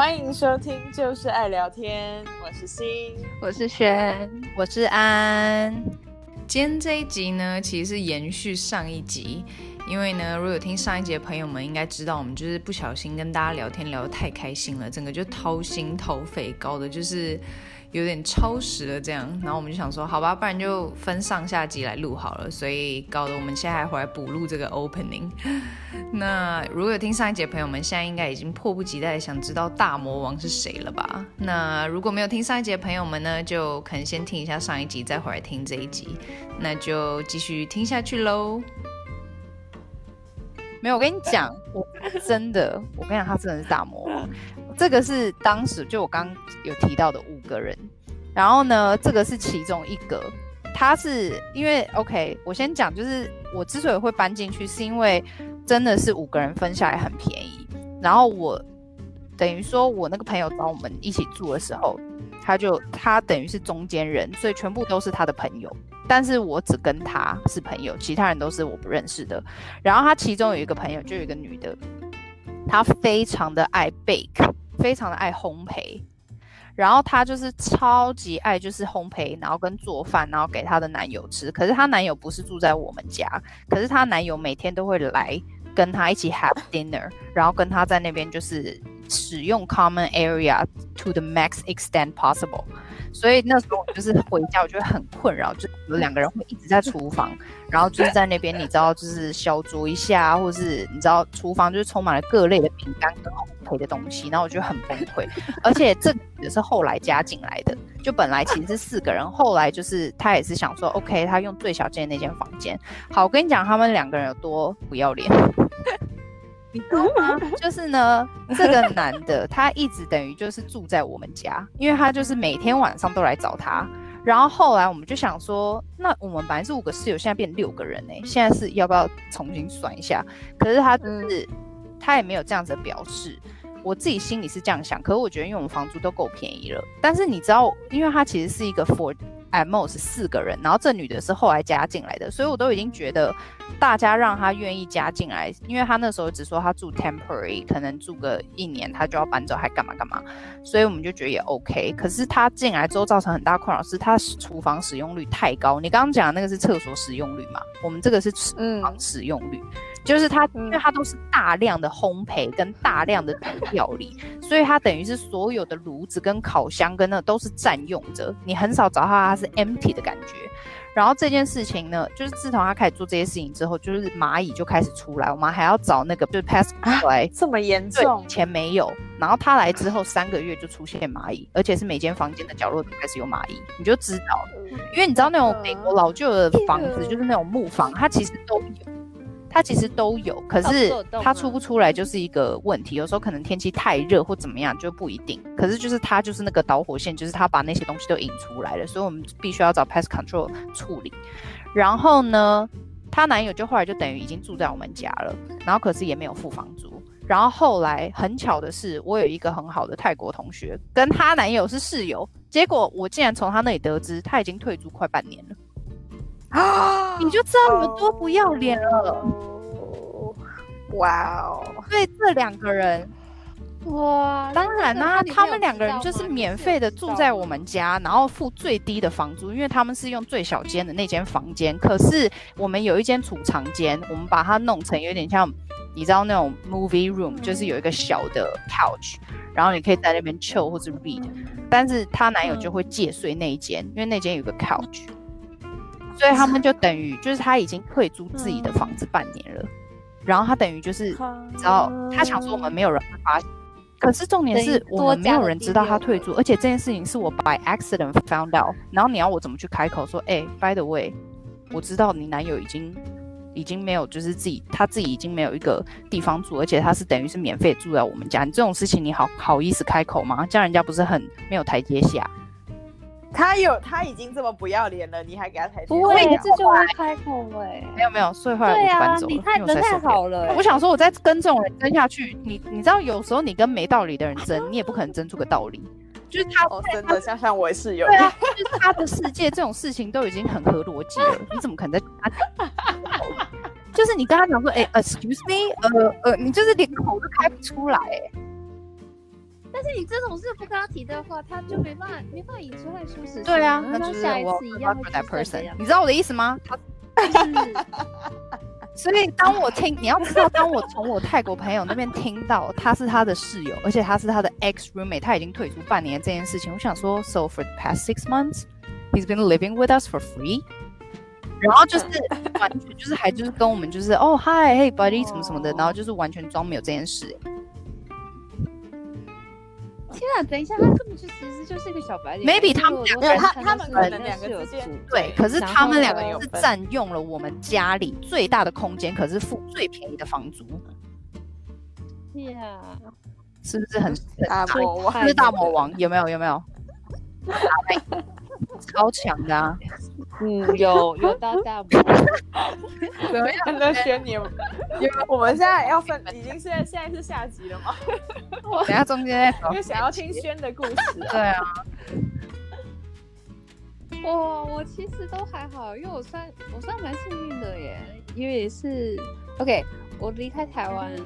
欢迎收听，就是爱聊天。我是欣，我是璇，我是安。今天这一集呢，其实是延续上一集，因为呢，如果有听上一集的朋友们应该知道，我们就是不小心跟大家聊天聊得太开心了，整个就掏心掏肺，搞的就是。有点超时了，这样，然后我们就想说，好吧，不然就分上下集来录好了，所以搞得我们现在还回来补录这个 opening。那如果有听上一集的朋友们，现在应该已经迫不及待想知道大魔王是谁了吧？那如果没有听上一集的朋友们呢，就可能先听一下上一集，再回来听这一集，那就继续听下去喽。没有，我跟你讲，我真的，我跟你讲，他真的是大魔王。这个是当时就我刚有提到的五个人，然后呢，这个是其中一个。他是因为 OK，我先讲，就是我之所以会搬进去，是因为真的是五个人分下来很便宜。然后我等于说，我那个朋友找我们一起住的时候，他就他等于是中间人，所以全部都是他的朋友。但是我只跟他是朋友，其他人都是我不认识的。然后他其中有一个朋友，就有一个女的，她非常的爱 bake。非常的爱烘焙，然后她就是超级爱就是烘焙，然后跟做饭，然后给她的男友吃。可是她男友不是住在我们家，可是她男友每天都会来跟她一起 have dinner，然后跟她在那边就是使用 common area to the max extent possible。所以那时候我就是回家，我就会很困扰，就有两个人会一直在厨房，然后就是在那边，你知道，就是小酌一下，或是你知道，厨房就是充满了各类的饼干跟烘焙的东西，然后我就很崩溃。而且这也是后来加进来的，就本来其实是四个人，后来就是他也是想说，OK，他用最小间那间房间。好，我跟你讲，他们两个人有多不要脸。你知道吗？就是呢，这个男的他一直等于就是住在我们家，因为他就是每天晚上都来找他。然后后来我们就想说，那我们本来是五个室友，现在变六个人呢、欸，现在是要不要重新算一下？可是他就是、嗯、他也没有这样子的表示。我自己心里是这样想，可是我觉得因为我们房租都够便宜了。但是你知道，因为他其实是一个 for at most 四个人，然后这女的是后来加进来的，所以我都已经觉得大家让她愿意加进来，因为她那时候只说她住 temporary，可能住个一年她就要搬走，还干嘛干嘛，所以我们就觉得也 OK。可是她进来之后造成很大困扰是，她厨房使用率太高。你刚刚讲的那个是厕所使用率嘛？我们这个是厨房使用率。嗯就是它，因为它都是大量的烘焙跟大量的料理，所以它等于是所有的炉子跟烤箱跟那都是占用着，你很少找到它是 empty 的感觉。然后这件事情呢，就是自从他开始做这些事情之后，就是蚂蚁就开始出来，我们还要找那个就是 pest 来、啊，这么严重？以前没有，然后他来之后三个月就出现蚂蚁，而且是每间房间的角落都开始有蚂蚁，你就知道，因为你知道那种美国老旧的房子，就是那种木房，它其实都有。它其实都有，可是它出不出来就是一个问题。有时候可能天气太热或怎么样就不一定。可是就是它就是那个导火线，就是它把那些东西都引出来了，所以我们必须要找 pest control 处理。然后呢，她男友就后来就等于已经住在我们家了，然后可是也没有付房租。然后后来很巧的是，我有一个很好的泰国同学，跟她男友是室友，结果我竟然从她那里得知，她已经退租快半年了。啊！你就知道有多不要脸了。哇哦！所以这两个人，哇，当然啦、啊，他们两个人就是免费的住在我们家，然后付最低的房租，因为他们是用最小间的那间房间。可是我们有一间储藏间，我们把它弄成有点像，你知道那种 movie room，就是有一个小的 couch，然后你可以在那边 chill 或者 read。但是她男友就会借睡那一间，因为那间有个 couch。所以他们就等于就是他已经退租自己的房子半年了，然后他等于就是，知道他想说我们没有人会发现，可是重点是我们没有人知道他退租，而且这件事情是我 by accident found out，然后你要我怎么去开口说，哎，by the way，我知道你男友已经已经没有就是自己他自己已经没有一个地方住，而且他是等于是免费住在我们家，你这种事情你好好意思开口吗？这样人家不是很没有台阶下？他有，他已经这么不要脸了，你还给他台阶？不会，这就会开口哎。没有没有，所以后来我就搬走了。你太人太好了。我想说，我再跟这种人争下去，你你知道，有时候你跟没道理的人争，你也不可能争出个道理。就是他，哦，真的，像像我也是有。对啊，就是他的世界，这种事情都已经很合逻辑了，你怎么可能在他？就是你跟他讲说，哎，excuse me，呃呃，你就是连口都开不出来，哎。但但是你这种事不跟他提的话，他就没办法没办法引出来说实。对啊，那就是下一我次一样会 for that person，你知道我的意思吗？他 就是所以当我听，你要知道，当我从我泰国朋友那边听到他是他的室友，而且他是他的 ex roommate，他已经退出半年这件事情，我想说，so for the past six months he's been living with us for free，然后就是完全就是还就是跟我们就是哦 hi hey buddy 什么什么的，然后就是完全装没有这件事。天啊，等一下，他根本就其实就是一个小白脸。Maybe 他们两个他他们可能两个之间对，可是他们两个是占用了我们家里最大的空间，可是付最便宜的房租。呀，是不是很 大魔王？是大魔王？有没有？有没有？超强的啊！嗯，有有到大魔。怎么样？那轩你，我们现在要分，已经现在现在是下集了吗？等下中间因为想要听轩的故事啊。对啊。哇，我其实都还好，因为我算我算蛮幸运的耶，因为是 OK。我离开台湾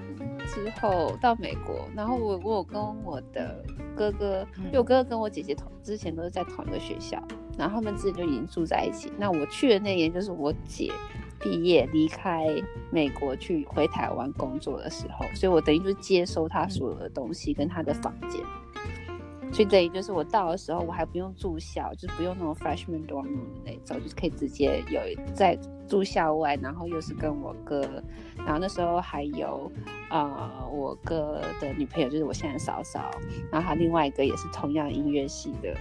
之后到美国，然后我我有跟我的哥哥，因为我哥哥跟我姐姐同之前都是在同一个学校，然后他们之前就已经住在一起。那我去的那年就是我姐毕业离开美国去回台湾工作的时候，所以我等于就是接收他所有的东西跟他的房间。所以等于就是我到的时候，我还不用住校，就是不用那种 freshman dorm 的那种，就是可以直接有在住校外，然后又是跟我哥，然后那时候还有呃我哥的女朋友，就是我现在嫂嫂，然后他另外一个也是同样音乐系的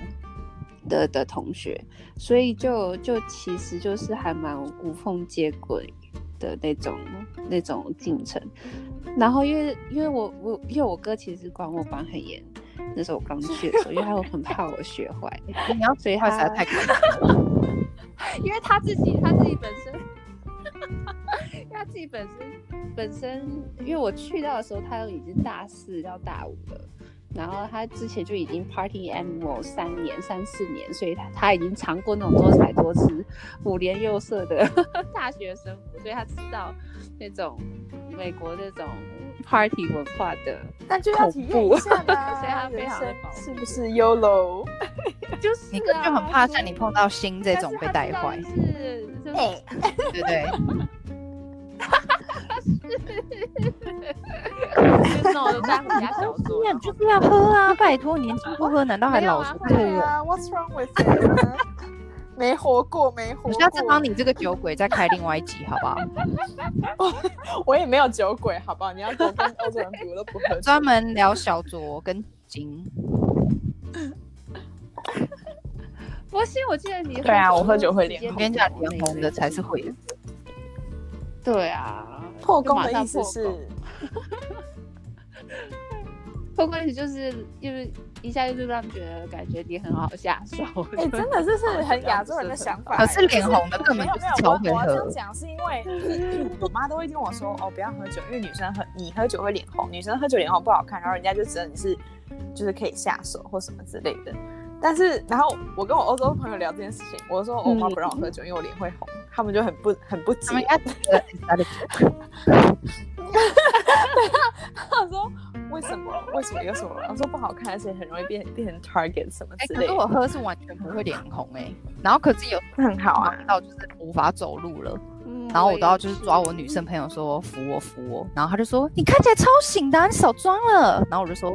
的的同学，所以就就其实就是还蛮无缝接轨的那种那种进程。然后因为因为我我因为我哥其实管我管很严。那时候我刚去的时候，因为他会很怕我学坏，你要所以他实在太可怕。因为他自己他自己本身，因为他自己本身本身，因为我去到的时候，他都已经大四要大五了，然后他之前就已经 party animal 三年三四年，所以他他已经尝过那种多彩多姿、五颜六色的 大学生活，所以他知道那种美国那种。Party 文化的，但就要体验一下吧。所以他非常的是不是 YOLO？就是你就很怕像你碰到新这种被带坏，是，是，对对对。那我就在回家小 说，你就是要喝啊！拜托，年轻不喝难道还老？对啊，What's wrong with it？没活过，没活过。我下次帮你这个酒鬼再开另外一集，好不好？我也没有酒鬼，好不好？你要跟欧洲人比，我都不喝。专门聊小酌跟金。博鑫，我记得你对啊，我喝酒会脸红。我跟你讲，脸红的才是会。对啊，破功的意思是。破功意思就是，就是一下就是让觉得感觉你很好下手。哎、欸，真的这是很 亚洲人的想法。可是脸红的根本就是超会喝。我这样讲是因为我妈都会跟我说，哦，不要喝酒，因为女生喝你喝酒会脸红，女生喝酒脸红不好看，然后人家就觉得你是就是可以下手或什么之类的。但是，然后我跟我欧洲朋友聊这件事情，我说我妈不让我喝酒，因为我脸会红，他们就很不很不解。他说。为什么？为什么有什么？我说不好看，而且很容易变变成 target 什么之类的。欸、可是我喝是完全不会脸红哎、欸，然后可是有 很好啊，到就是无法走路了。嗯，然后我都要就是抓我女生朋友说扶我扶我，然后他就说你看起来超醒的、啊，你少装了。然后我就说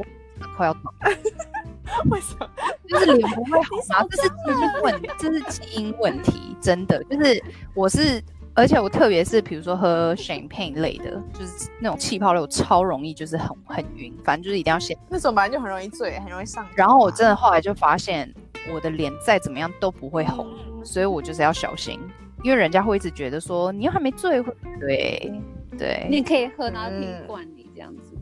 快要倒了。为什么？就是脸不会好吗？这是基因问，这是基因问题，真的就是我是。而且我特别是比如说喝 champagne 类的，就是那种气泡类，我超容易就是很很晕，反正就是一定要先那种，本来就很容易醉，很容易上。然后我真的后来就发现，我的脸再怎么样都不会红，嗯、所以我就是要小心，因为人家会一直觉得说你又还没醉，对对。你可以喝，然后听惯你这样子。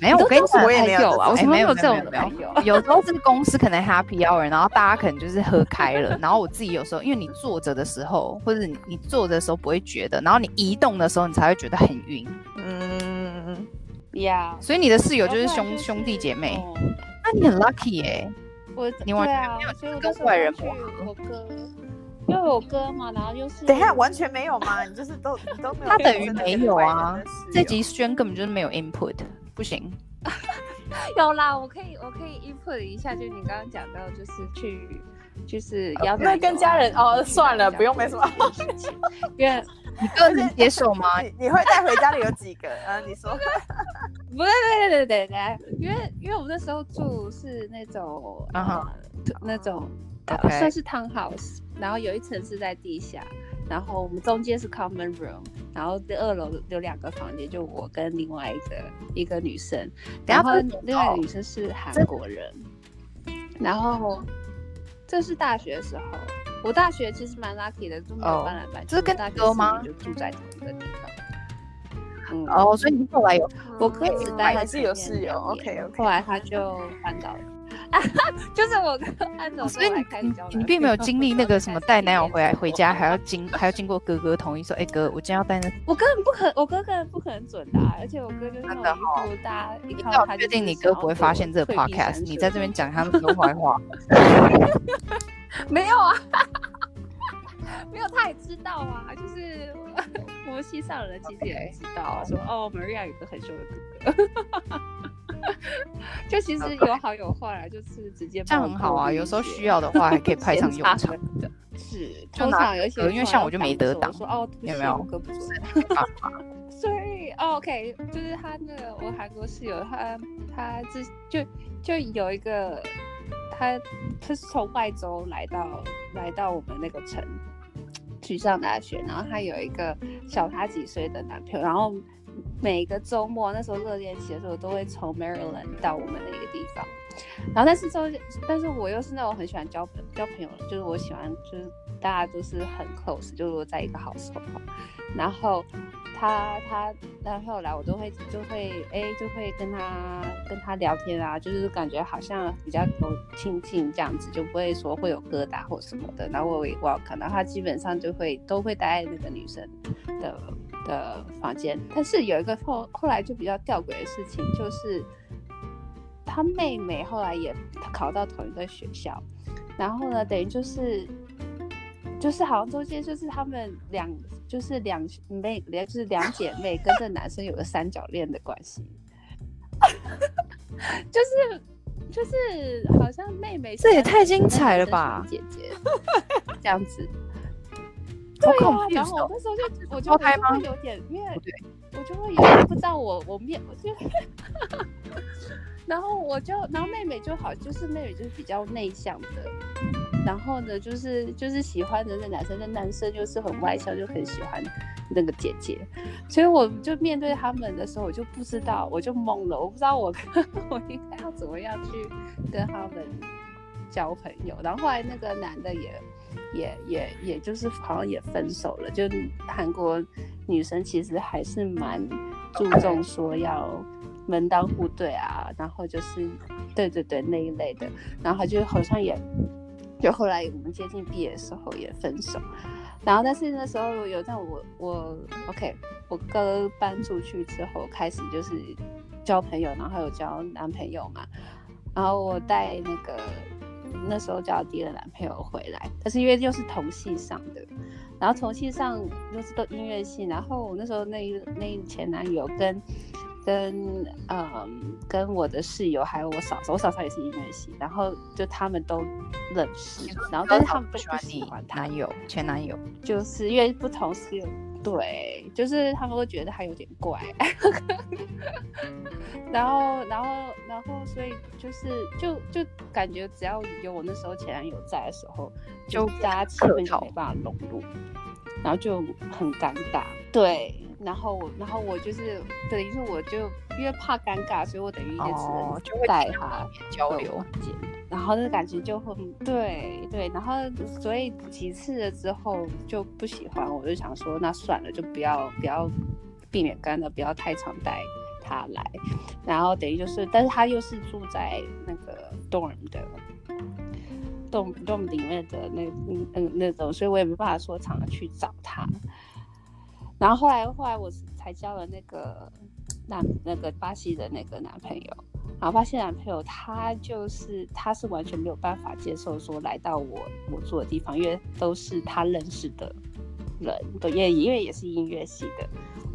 没有，我跟你讲，我也没有啊，我没有这种没有。有时候是公司可能 happy hour，然后大家可能就是喝开了，然后我自己有时候，因为你坐着的时候，或者你你坐着的时候不会觉得，然后你移动的时候，你才会觉得很晕。嗯，呀，所以你的室友就是兄兄弟姐妹，那你很 lucky 耶。我你完全没有跟外人磨合。我哥，因为我哥嘛，然后又是等一下完全没有嘛？你就是都都没有。他等于没有啊。这集轩根本就是没有 input。不行，有啦，我可以我可以 input 一下，就你刚刚讲到，就是去就是要那跟家人哦，算了，不用没什么事情，因为你个人接受吗？你会带回家里有几个？啊，你说？不对对对对对，因为因为我们那时候住是那种啊那种算是 townhouse，然后有一层是在地下。然后我们中间是 common room，然后第二楼有两个房间，就我跟另外一个一个女生，然后另外一个女生是韩国人，然后这是大学的时候，我大学其实蛮 lucky 的，就没有搬来搬去，这是跟大哥吗？就住在同一个地方。嗯，哦，所以你后来有，我哥只待还是有室友，OK OK，后来他就搬到了。就是我跟安总，所以你你你并没有经历那个什么带男友回来回家还要经还要经过哥哥同意说，哎哥，我今天要带那，我根本不可，我哥根本不可能准的，而且我哥就是那种大家一看他确定你哥不会发现这个 podcast，你在这边讲他们说坏话，没有啊，没有，他也知道啊，就是 摩西上人其实也知道，说哦，Maria 有个很凶的哥哥。就其实有好有坏啦，就是直接这样很好啊。有时候需要的话，还可以派上用场的。是，通常有些因为像我就没得挡，说哦，有没有？我哥不准。所以，OK，就是他那个我韩国室友，他他之就就有一个他他是从外州来到来到我们那个城去上大学，然后他有一个小他几岁的男朋友，然后。每个周末，那时候热恋期的时候，都会从 Maryland 到我们那个地方。然后，但是周，但是我又是那种很喜欢交朋交朋友，就是我喜欢，就是大家都是很 close，就是在一个好时候。然后他他男朋友来，我都会就会哎，就会跟他跟他聊天啊，就是感觉好像比较有亲近这样子，就不会说会有疙瘩或什么的。然后我也我看到他基本上就会都会待在那个女生的。的房间，但是有一个后后来就比较吊诡的事情，就是他妹妹后来也考到同一个学校，然后呢，等于就是就是好像中间就是他们两就是两妹，就是两姐妹跟这男生有个三角恋的关系，就是就是好像妹妹这也太精彩了吧，姐姐这样子。对啊，然后我那时候就我就就会有点，因为我就会有点不知道我我面我就，然后我就然后妹妹就好，就是妹妹就是比较内向的，然后呢就是就是喜欢的那男生，那男生就是很外向，就很喜欢那个姐姐，所以我就面对他们的时候，我就不知道，我就懵了，我不知道我 我应该要怎么样去跟他们交朋友，然后后来那个男的也。也也也就是好像也分手了，就韩国女生其实还是蛮注重说要门当户对啊，然后就是对对对那一类的，然后就好像也就后来我们接近毕业的时候也分手，然后但是那时候有在我我 OK 我哥搬出去之后开始就是交朋友，然后有交男朋友嘛，然后我带那个。那时候叫第二个男朋友回来，但是因为又是同系上的，然后同系上又是都音乐系，然后我那时候那那前男友跟跟嗯跟我的室友还有我嫂嫂，我嫂嫂也是音乐系，然后就他们都认识，然后但是他们不喜欢他男友前男友，就是因为不同系。对，就是他们会觉得他有点怪，然后，然后，然后，所以就是就就感觉只要有我那时候前男友在的时候，就大家气氛就没办法融入，然后就很尴尬。对，然后我，然后我就是等于说我就因为怕尴尬，所以我等于也只能带他交流。然后那个感情就会对对，然后所以几次了之后就不喜欢，我就想说那算了，就不要不要避免干的，不要太常带他来。然后等于就是，但是他又是住在那个 dorm 的 dorm dorm 里面的那嗯嗯那种，所以我也没办法说常常去找他。然后后来后来我才交了那个男那个巴西的那个男朋友。然后发现男朋友他就是他是完全没有办法接受说来到我我住的地方，因为都是他认识的人，对，也因为也是音乐系的，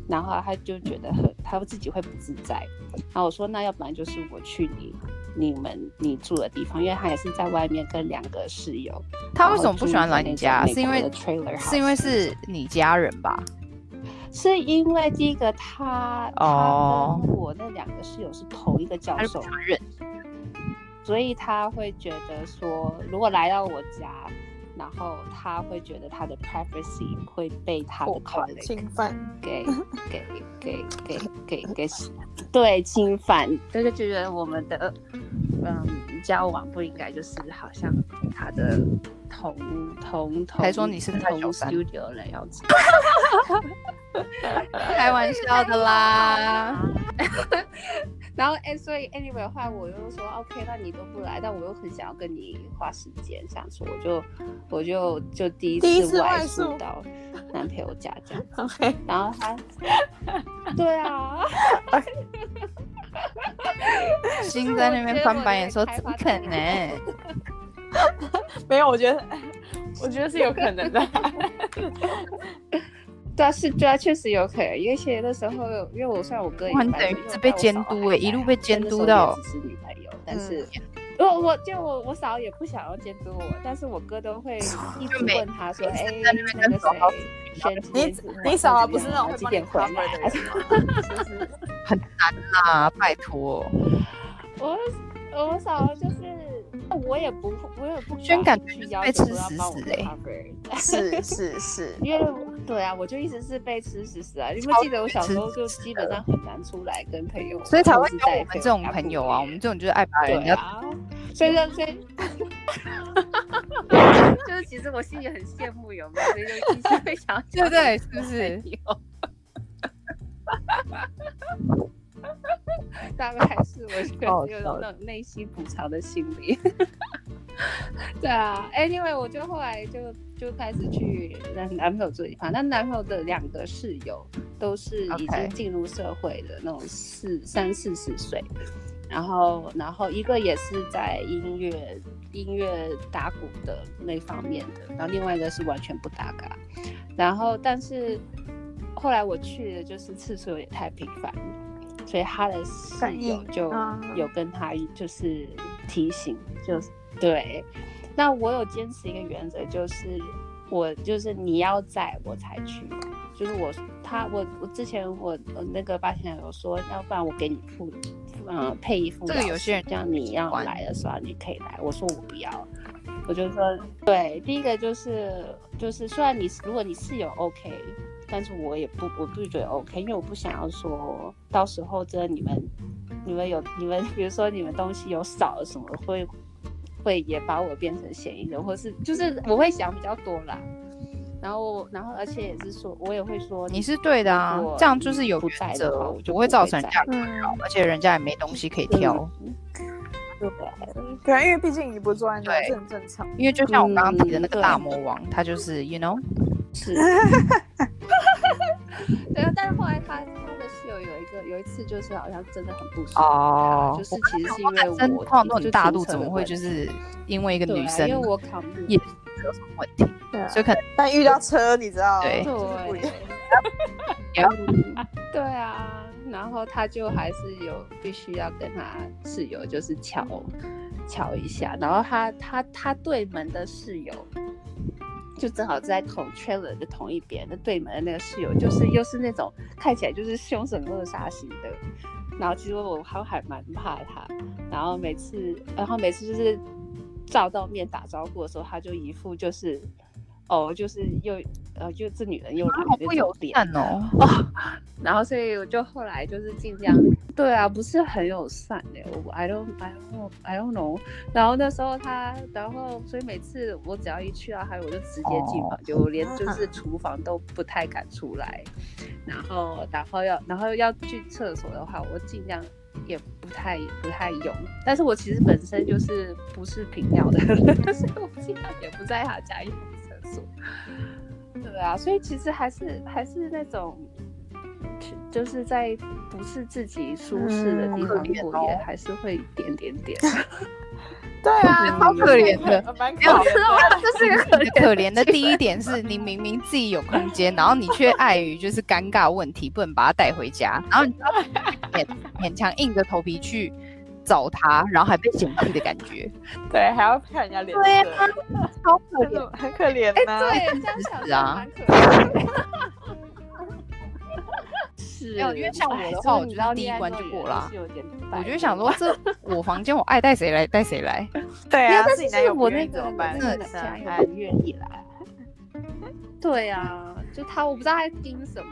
然后他就觉得很，他自己会不自在。然后我说，那要不然就是我去你你们你住的地方，因为他也是在外面跟两个室友。他为什么不喜欢来你家？是因为是因为是你家人吧？是因为第一个他他跟我那两个室友是同一个教授，所以他会觉得说，如果来到我家。然后他会觉得他的 privacy 会被他的 colleague 侵犯，给。给给给给给对侵犯，所以就觉得我们的嗯交往不应该就是好像他的同同同，还说你是同 studio 的样子，开玩笑的啦。然后哎、欸，所以 anyway 的话，我又说 OK，那你都不来，但我又很想要跟你花时间相处，我就我就就第一次外宿到男朋友家这样子。Okay. 然后他，对啊，心在那边翻白眼说怎么可能？没有，我觉得我觉得是有可能的。对啊，是，对啊，确实有可能，因为其实那时候，因为我算我哥，等于一直被监督哎，一路被监督到。只是女朋友，但是，我我就我我嫂也不想要监督我，但是我哥都会一直问他说，哎，那个谁，你你嫂不是那种几点回来？很难啦，拜托。我我嫂就是。我也不，我也不宣感觉被吃死死哎，是是是，因为对啊，我就一直是被吃死死啊。你们记得我小时候就基本上很难出来跟朋友，所以才会有我们这种朋友啊。我们这种就是爱把人家，所以所以，就是其实我心里很羡慕有没有，所以就一直会想，对不对？是不是？大概是我觉得有那种内心补偿的心理。对啊，Anyway，我就后来就就开始去男男朋友这一块。那男朋友的两个室友都是已经进入社会的那种四三四十岁，然后然后一个也是在音乐音乐打鼓的那方面的，然后另外一个是完全不搭嘎。然后但是后来我去的就是次数有点太频繁。所以他的室友就有跟他就是提醒，就是对。那我有坚持一个原则，就是我就是你要在我才去，就是我他我我之前我我那个八天有说，要不然我给你付嗯配一副。这个有些人这样你要来的时候你可以来，我说我不要，我就说对。第一个就是就是虽然你如果你室友 OK。但是我也不，我不觉得 OK，因为我不想要说到时候真的你们，你们有你们，比如说你们东西有少了什么，会会也把我变成嫌疑人，或是就是我会想比较多啦。然后然后而且也是说，我也会说你是对的啊，这样就是有原则，我就不会造成人家困扰，而且人家也没东西可以挑。对，对啊，因为毕竟你不做案，对，这很正常。因为就像我刚刚提的那个大魔王，他就是 you know。是，对啊，但是后来他他的室友有一个有一次就是好像真的很不爽哦，就是其实是因为我碰到那种大度，怎么会就是因为一个女生，因为我扛也有什么问题，对，所以可能 但遇到车你知道，对对啊，然后他就还是有必须要跟他室友就是瞧瞧一下，然后他他他对门的室友。就正好在同圈人的同一边，那对门的那个室友就是又是那种看起来就是凶神恶煞型的，然后其实我还还蛮怕他，然后每次，然后每次就是照到面打招呼的时候，他就一副就是。哦，就是又呃，就这女人又好不友善哦，哦，然后所以我就后来就是尽量，对啊，不是很友善的，我 I don't I don't I don't know。然后那时候他，然后所以每次我只要一去到他，我就直接进房，就连就是厨房都不太敢出来。然后然后要然后要去厕所的话，我尽量也不太不太用。但是我其实本身就是不是平尿的人，所以我尽量也不在他家用。对啊，所以其实还是还是那种，就是在不是自己舒适的地方过夜，嗯、还是会点点点。对啊，好 可怜的，蛮可怜的。这是个可怜可怜的第一点是，你明明自己有空间，然后你却碍于就是尴尬问题，不能把它带回家，然后你勉勉强硬着头皮去找他，然后还被嫌弃的感觉。对，还要看人家脸色。对啊，超可怜，很可怜呐。对，这样想 啊。因为像我的话，我觉得第一关就过了。我就想说，这我房间，我爱带谁来带谁来。对啊，自己男友不愿意怎么办？真的还愿意来。对啊，就他，我不知道他在盯什么。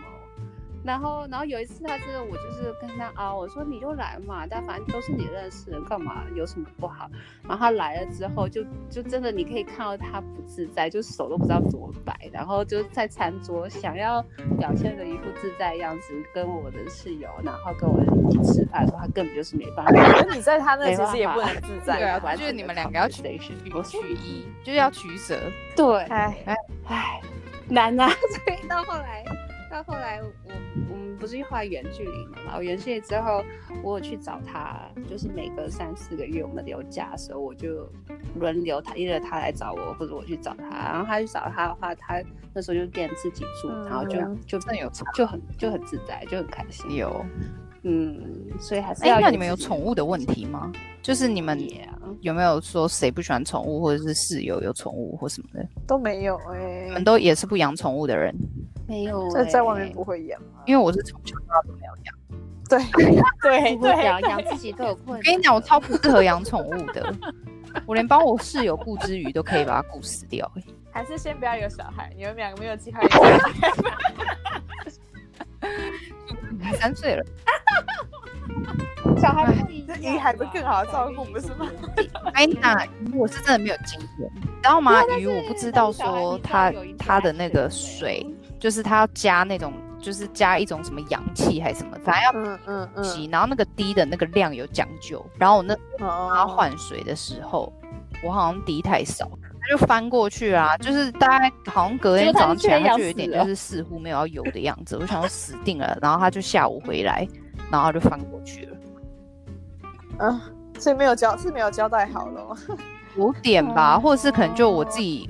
然后，然后有一次，他这个我就是跟他啊，我说你就来嘛，但反正都是你认识的，干嘛有什么不好？然后他来了之后就，就就真的你可以看到他不自在，就手都不知道怎么摆，然后就在餐桌想要表现的一副自在的样子，跟我的室友，然后跟我一起吃饭，的时候他根本就是没办法。那你在他那其实也不能自在，对啊，就是你们两个要取取取一，就是要取舍。对，哎哎哎，难啊！所以到后来。到后来我，我我们不是画远距离嘛？然后远距离之后，我有去找他，就是每隔三四个月我们留假的时候，我就轮流他，一个他来找我，或者我去找他。然后他去找他的话，他那时候就变自己住，嗯、然后就就更有就很就很自在，就很开心。有，嗯，所以还是要。哎，那你们有宠物的问题吗？就是你们有没有说谁不喜欢宠物，或者是室友有宠物或什么的？都没有哎、欸，你们都也是不养宠物的人。没有，在在外面不会养，因为我是从小到大都没有养。对对 对，养养自己都有困难。我跟你讲，我超不适合养宠物的，我连帮我室友顾之余都可以把它顾死掉。还是先不要有小孩，你们两个没有计划有小孩。三岁了，小孩不一样，鱼还不更好照顾，不是吗？哎，那鱼我是真的没有经验，你知道吗？鱼我不知道说它它的那个水。就是他要加那种，就是加一种什么氧气还是什么，反正要嗯嗯嗯洗，然后那个滴的那个量有讲究。然后我那他换水的时候，我好像滴太少，他就翻过去啊，就是大概好像隔天早上起来，他就有点就是似乎没有要游的样子。我想要死定了，然后他就下午回来，然后他就翻过去了。嗯，所以没有交是没有交代好了吗？有点吧，或者是可能就我自己。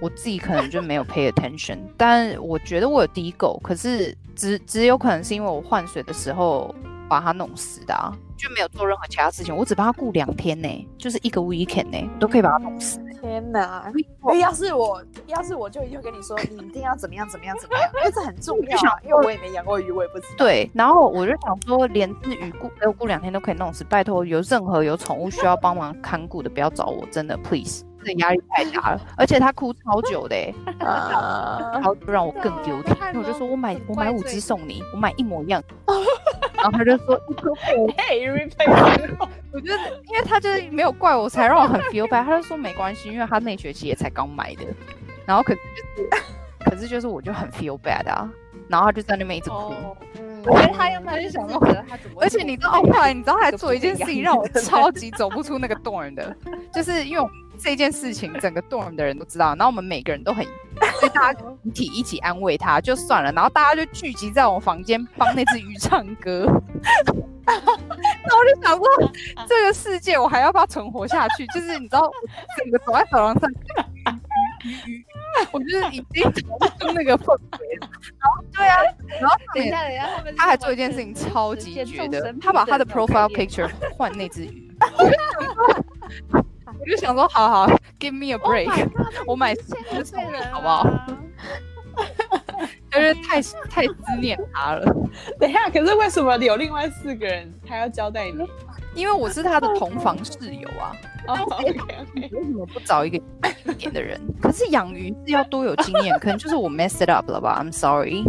我自己可能就没有 pay attention，但我觉得我有滴狗，可是只只有可能是因为我换水的时候把它弄死的，啊，就没有做任何其他事情。我只帮它顾两天呢，就是一个 weekend 呢，都可以把它弄死。天哪！因为要是我，要是我就一定会跟你说，你一定要怎么样怎么样怎么样，因为这很重要。因为我也没养过鱼，我也不知道。对，然后我就想说，连只鱼顾给我顾两天都可以弄死，拜托，有任何有宠物需要帮忙看顾的，不要找我，真的，please。这压力太大了，而且他哭超久的，然后就让我更丢脸。我就说我买我买五只送你，我买一模一样。然后他就说，我觉得因为他就是没有怪我，才让我很 feel bad。他就说没关系，因为他那学期也才刚买的。然后可是就是，可是就是我就很 feel bad 啊。然后他就在那边一直哭。我觉得他要么就想说，而且你知道后来你知道他还做一件事情让我超级走不出那个 dorm 的，就是因为。这件事情，整个 dorm 的人都知道，然后我们每个人都很，所以大家一起一起安慰他，就算了。然后大家就聚集在我房间帮那只鱼唱歌，那我就想说，这个世界我还要不要存活下去？就是你知道，整个走在走廊上，我就是已经逃不出那个氛围了。然后对啊，然后等一下，等一下，他们他还做一件事情超级绝的，他把他的 profile picture 换那只鱼。我就想说，好好，give me a break，我买四只了，好不好？就是太太思念他了。等一下，可是为什么有另外四个人他要交代你？因为我是他的同房室友啊。哦，OK OK。为什么不找一个一点的人？可是养鱼是要多有经验，可能就是我 mess it up 了吧？I'm sorry。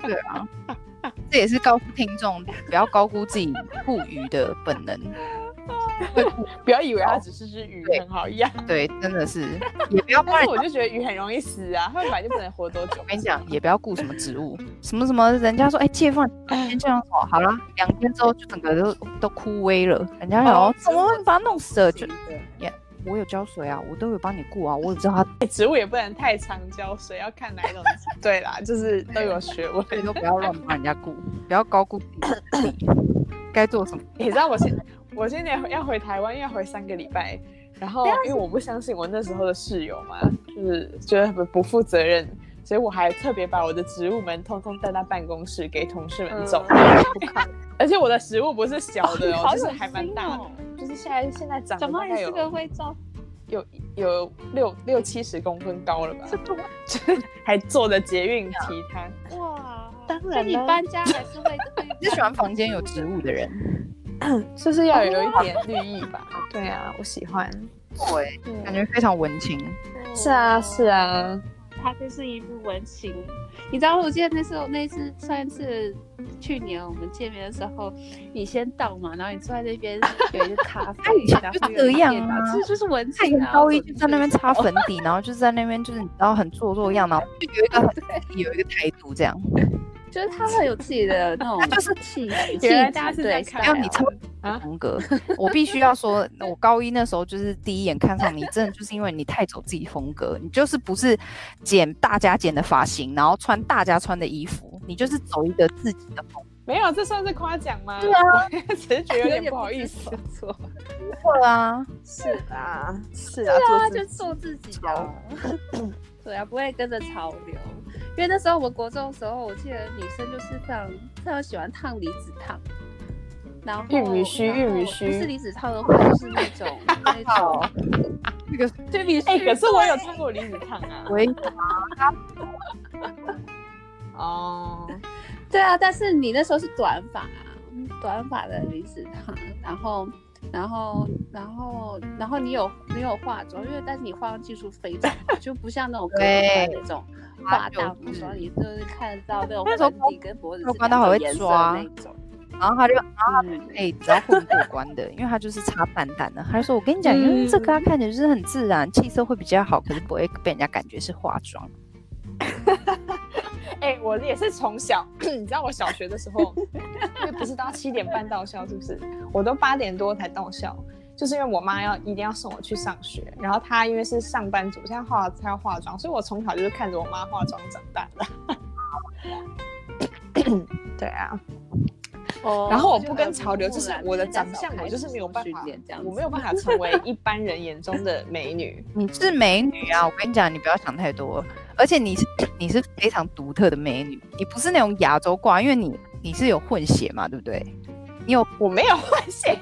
对啊，这也是告诉听众，不要高估自己护鱼的本能。不要以为它只是只鱼很好养，对，真的是，也不要。但是我就觉得鱼很容易死啊，它本来就不能活多久。我跟你讲，也不要顾什么植物，什么什么，人家说哎，借放先这样好，好了，两天之后就整个都都枯萎了。人家有怎么会把它弄死了？就也我有浇水啊，我都有帮你顾啊，我只知道它。植物也不能太常浇水，要看哪一种。对啦，就是都有学问，都不要乱帮人家顾，不要高估自己该做什么。你知道我现我今年要回台湾，要回三个礼拜。然后因为我不相信我那时候的室友嘛，就是觉得不不负责任，所以我还特别把我的植物们通通带到办公室给同事们种。嗯、而且我的食物不是小的哦，哦就是还蛮大的，哦、就是现在现在长得大概有有有六六七十公分高了吧？就是还坐着捷运提它。哇，当然你搬家还是会 你是喜欢房间有植物的人，就是要有一点绿意吧？对啊，我喜欢，对，感觉非常文青。是啊，是啊。它就是一副文青，你知道我记得那时候那次上一次去年我们见面的时候，你先到嘛，然后你坐在那边有一个咖啡，他就这样啊，这就是文青啊。高一就在那边擦粉底，然后就在那边就是你知道很做作样，然后就有一个 有一个态度这样。就是他会有自己的那 种，就是气 气质，对，要你超风格。我必须要说，我高一那时候就是第一眼看上你，真的就是因为你太走自己风格，你就是不是剪大家剪的发型，然后穿大家穿的衣服，你就是走一个自己的风格。没有，这算是夸奖吗？对啊，只是觉得有点不好意思。错，错啊，是啊，是啊，就做自己的。对啊，不会跟着潮流。因为那时候我们国中的时候，我记得女生就是非常非常喜欢烫离子烫，然后玉米须，玉米须不是离子烫的话，就是那种 那种那个玉米须。哎，可是我有烫过离子烫啊。喂。哦，对啊，但是你那时候是短发啊，短发的离子烫，然后。然后，然后，然后你有没有化妆，因为但是你化妆技术非常好，就不像那种对那种化大妆，你就是看得到那种粉底跟脖子之间的颜色那种。然后他就，然后哎，只要混过关的，因为他就是擦淡淡的。他就说：“我跟你讲，因为这个他看起来就是很自然，气色会比较好，可是不会被人家感觉是化妆。”哎，我也是从小，你知道我小学的时候，因为不是到七点半到校，是不是？我都八点多才到校，就是因为我妈要一定要送我去上学，然后她因为是上班族，现在化她要化妆，所以我从小就是看着我妈化妆长大的。对啊，哦，然后我不跟潮流，就是我的长相，我就是没有办法，我没有办法成为一般人眼中的美女。你是美女啊，我跟你讲，你不要想太多。而且你是你是非常独特的美女，你不是那种亚洲挂，因为你你是有混血嘛，对不对？你有我没有混血，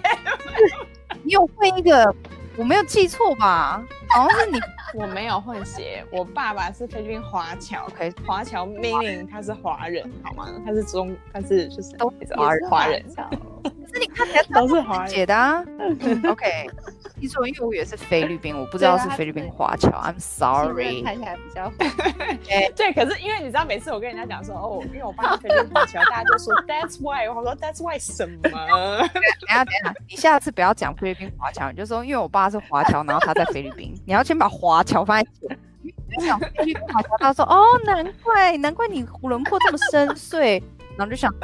你有混一个，我没有记错吧？好像是你，我没有混血，我爸爸是菲律宾华侨，OK，华侨 meaning 他是华人，好吗？他是中，他是就是都是华华人。可是你看起来都是混血的啊，OK。记错，因为我也是菲律宾，我不知道是菲律宾华侨。I'm sorry。看起来比较 对，可是因为你知道，每次我跟人家讲说哦，因为我爸是菲律宾华侨，大家就说 That's why。我说 That's why 什么？等下等下，你下次不要讲菲律宾华侨，你就说因为我爸是华侨，然后他在菲律宾。你要先把华侨放在前。讲菲律宾华侨，他说哦，难怪难怪你轮廓这么深邃，然后就想，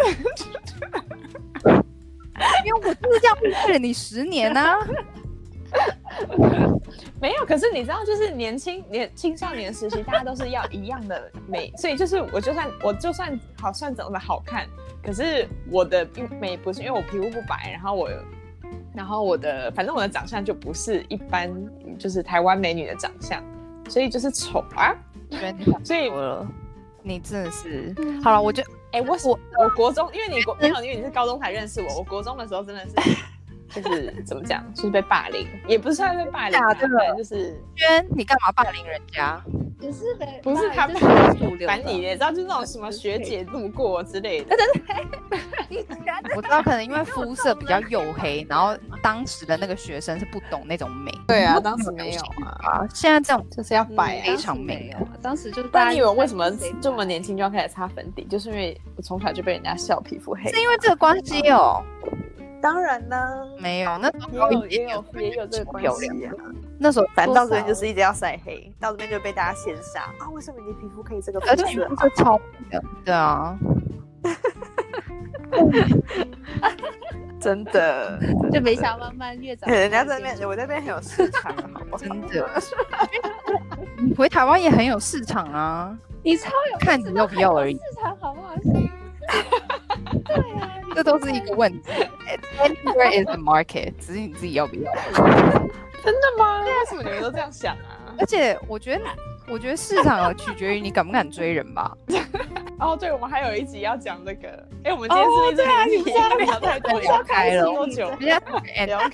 因为我就是这样误会了你十年呢、啊。没有，可是你知道，就是年轻年青少年时期，大家都是要一样的美，所以就是我就算我就算好算长得好看，可是我的美不是因为我皮肤不白，然后我然后我的反正我的长相就不是一般就是台湾美女的长相，所以就是丑啊，所以我你真的是好了，我就哎、欸、我我我国中，因为你国没有因为你是高中才认识我，我国中的时候真的是。就是怎么讲，就是被霸凌，也不是算被霸凌，对不对？就是娟，你干嘛霸凌人家？不是的，不是他们主流，反正你也知道，就是那种什么学姐路过之类的。对对对，我知道，可能因为肤色比较黝黑，然后当时的那个学生是不懂那种美。对啊，当时没有啊。现在这种就是要白，非常美啊。当时就是，但你以为为什么这么年轻就要开始擦粉底？就是因为我从小就被人家笑皮肤黑，是因为这个关系哦。当然呢，没有，那也有也有也有这个关系啊。那时候反正到这边就是一直要晒黑，到这边就被大家羡煞啊。为什么你皮肤可以这个肤色？肤色超的，对啊，真的就没想慢慢越长。人家这边，我这边很有市场，真的。你回台湾也很有市场啊，你超有，看你要不要而已。市场好不好？对啊，这都是一个问题。Anywhere is the market，只是你自己要不要。真的吗？为什么你们都这样想啊？而且我觉得。我觉得市场取决于你敢不敢追人吧。哦，对，我们还有一集要讲这个。哎，我们今天是不是已经聊太多，聊开了多久？聊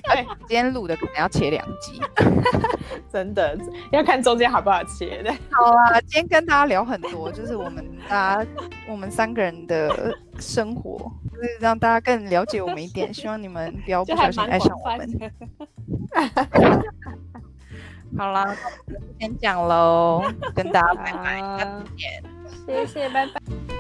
开，今天录的可能要切两集。真的要看中间好不好切的。好啊，今天跟大家聊很多，就是我们大家我们三个人的生活，就是让大家更了解我们一点。希望你们不要不小心爱上我们。好啦，先讲喽，跟大家拜拜，再见，谢谢，拜拜。